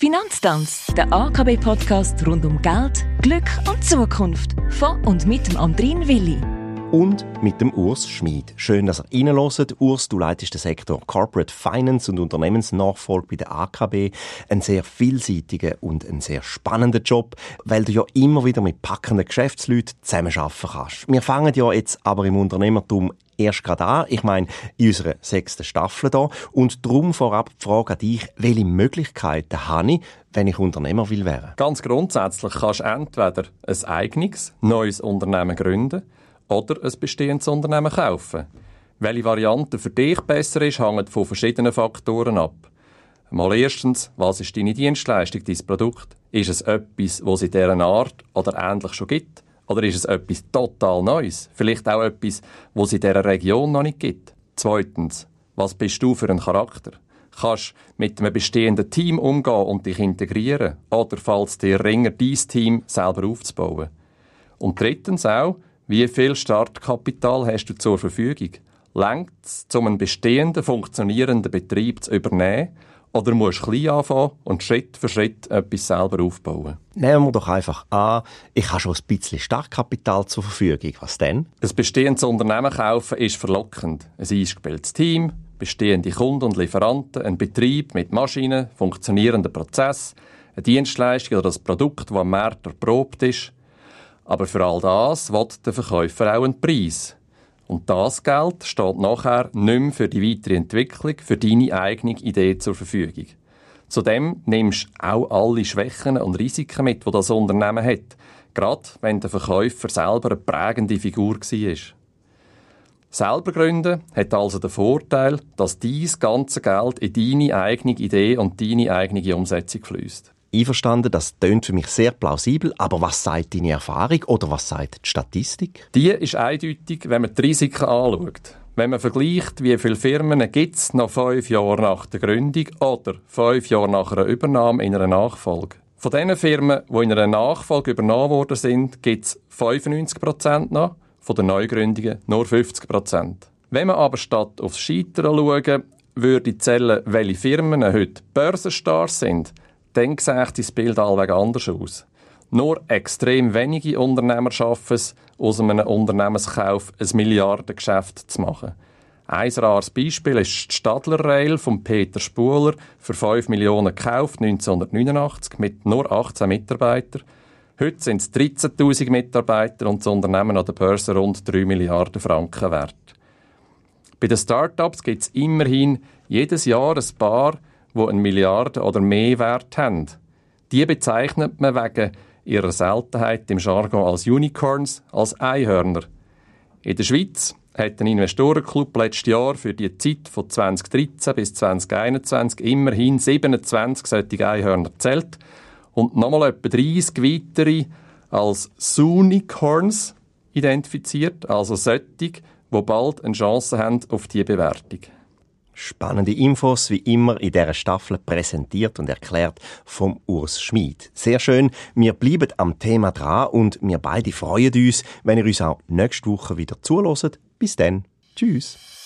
Finanztanz, der AKB-Podcast rund um Geld, Glück und Zukunft. Von und mit dem Andrin Willi. Und mit dem Urs Schmid. Schön, dass ihr reinhört. Urs, du leitest den Sektor Corporate Finance und Unternehmensnachfolge bei der AKB. Ein sehr vielseitiger und ein sehr spannender Job, weil du ja immer wieder mit packenden Geschäftsleuten zusammenarbeiten kannst. Wir fangen ja jetzt aber im Unternehmertum erst gerade an. Ich meine, in unserer sechsten Staffel da. Und darum vorab die Frage an dich, welche Möglichkeiten habe ich, wenn ich Unternehmer will werden? Ganz grundsätzlich kannst du entweder ein eigenes, neues Unternehmen gründen oder ein bestehendes Unternehmen kaufen. Welche Variante für dich besser ist, hängt von verschiedenen Faktoren ab. Mal erstens, was ist deine Dienstleistung, dein Produkt? Ist es etwas, was es in dieser Art oder ähnlich schon gibt? Oder ist es etwas total Neues? Vielleicht auch etwas, was es in dieser Region noch nicht gibt. Zweitens, was bist du für ein Charakter? Kannst mit einem bestehenden Team umgehen und dich integrieren? Oder fällt es dir ringer, dein Team selber aufzubauen? Und drittens auch, wie viel Startkapital hast du zur Verfügung? Längt es, um einen bestehenden, funktionierenden Betrieb zu übernehmen? Oder musst du klein anfangen und Schritt für Schritt etwas selber aufbauen? Nehmen wir doch einfach an, ich habe schon ein bisschen Startkapital zur Verfügung. Was denn? Ein bestehendes Unternehmen kaufen ist verlockend. Ein eingespieltes Team, bestehende Kunden und Lieferanten, ein Betrieb mit Maschinen, funktionierenden Prozess, eine Dienstleistung oder das Produkt, das am Markt erprobt ist. Aber für all das will der Verkäufer auch einen Preis. Und das Geld steht nachher nicht mehr für die weitere Entwicklung, für deine eigene Idee zur Verfügung. Zudem nimmst du auch alle Schwächen und Risiken mit, die das Unternehmen hat. Gerade wenn der Verkäufer selber eine prägende Figur war. Selber gründen hat also den Vorteil, dass dies ganze Geld in deine eigene Idee und deine eigene Umsetzung fließt einverstanden, das tönt für mich sehr plausibel, aber was sagt deine Erfahrung oder was sagt die Statistik? Die ist eindeutig, wenn man die Risiken anschaut. Wenn man vergleicht, wie viele Firmen es noch fünf Jahre nach der Gründung oder fünf Jahre nach einer Übernahme in einer Nachfolge. Von den Firmen, die in einer Nachfolge übernommen worden sind, gibt es 95% noch, von den Neugründungen nur 50%. Wenn man aber statt aufs Scheitern schauen, würde zählen, welche Firmen heute Börsenstars sind, dann sieht das Bild allweg anders aus. Nur extrem wenige Unternehmer schaffen es, aus einem Unternehmenskauf ein Milliardengeschäft zu machen. Ein rares Beispiel ist die Stadler Rail von Peter Spuler für 5 Millionen gekauft 1989 mit nur 18 Mitarbeitern. Heute sind es 13.000 Mitarbeiter und das Unternehmen an der Börse rund 3 Milliarden Franken wert. Bei den Startups gibt es immerhin jedes Jahr ein paar, die eine Milliarde oder mehr Wert haben. Die bezeichnet man wegen ihrer Seltenheit im Jargon als Unicorns, als Einhörner. In der Schweiz hat ein Investorenclub letztes Jahr für die Zeit von 2013 bis 2021 immerhin 27 solche Einhörner gezählt und nochmal etwa 30 weitere als Sunicorns identifiziert, also solche, die bald eine Chance haben auf diese Bewertung. Spannende Infos, wie immer in dieser Staffel präsentiert und erklärt vom Urs Schmid. Sehr schön, wir bleiben am Thema dran und wir beide freuen uns, wenn ihr uns auch nächste Woche wieder zulässt. Bis dann, tschüss.